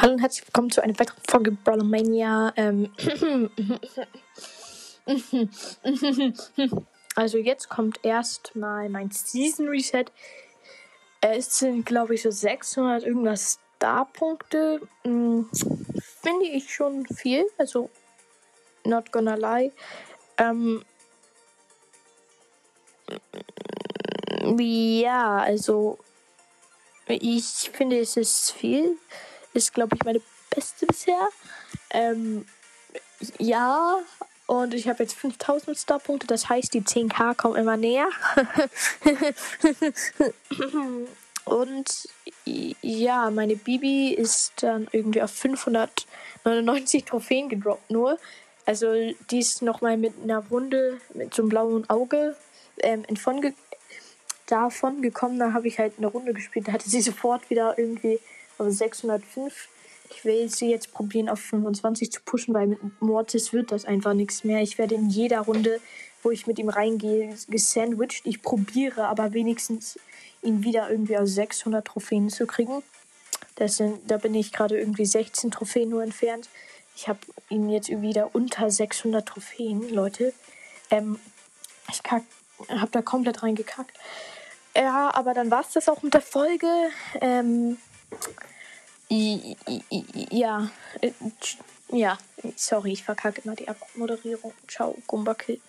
Hallo und herzlich willkommen zu einer weiteren Folge Brother Mania. Ähm also jetzt kommt erstmal mein Season Reset. Es sind, glaube ich, so 600 irgendwas Star-Punkte. Hm, Finde ich schon viel. Also, not gonna lie. Ähm ja, also ich finde, es ist viel. Ist, glaube ich, meine beste bisher. Ähm, ja, und ich habe jetzt 5000 Starpunkte, das heißt, die 10k kommen immer näher. und ja, meine Bibi ist dann irgendwie auf 599 Trophäen gedroppt nur. Also die ist nochmal mit einer Wunde, mit so einem blauen Auge ähm, davon gekommen. Da habe ich halt eine Runde gespielt. Da hatte sie sofort wieder irgendwie auf 605. Ich will sie jetzt probieren auf 25 zu pushen, weil mit Mortis wird das einfach nichts mehr. Ich werde in jeder Runde, wo ich mit ihm reingehe, gesandwiched. Ich probiere aber wenigstens ihn wieder irgendwie auf 600 Trophäen zu kriegen. Das sind, da bin ich gerade irgendwie 16 Trophäen nur entfernt. Ich habe ihn jetzt wieder unter 600 Trophäen, Leute. Ähm, ich habe da komplett reingekackt. Ja, aber dann war es das auch mit der Folge. Ähm, ja, äh, ja, sorry, ich verkacke immer die Abmoderierung. Ciao, Gumbakill.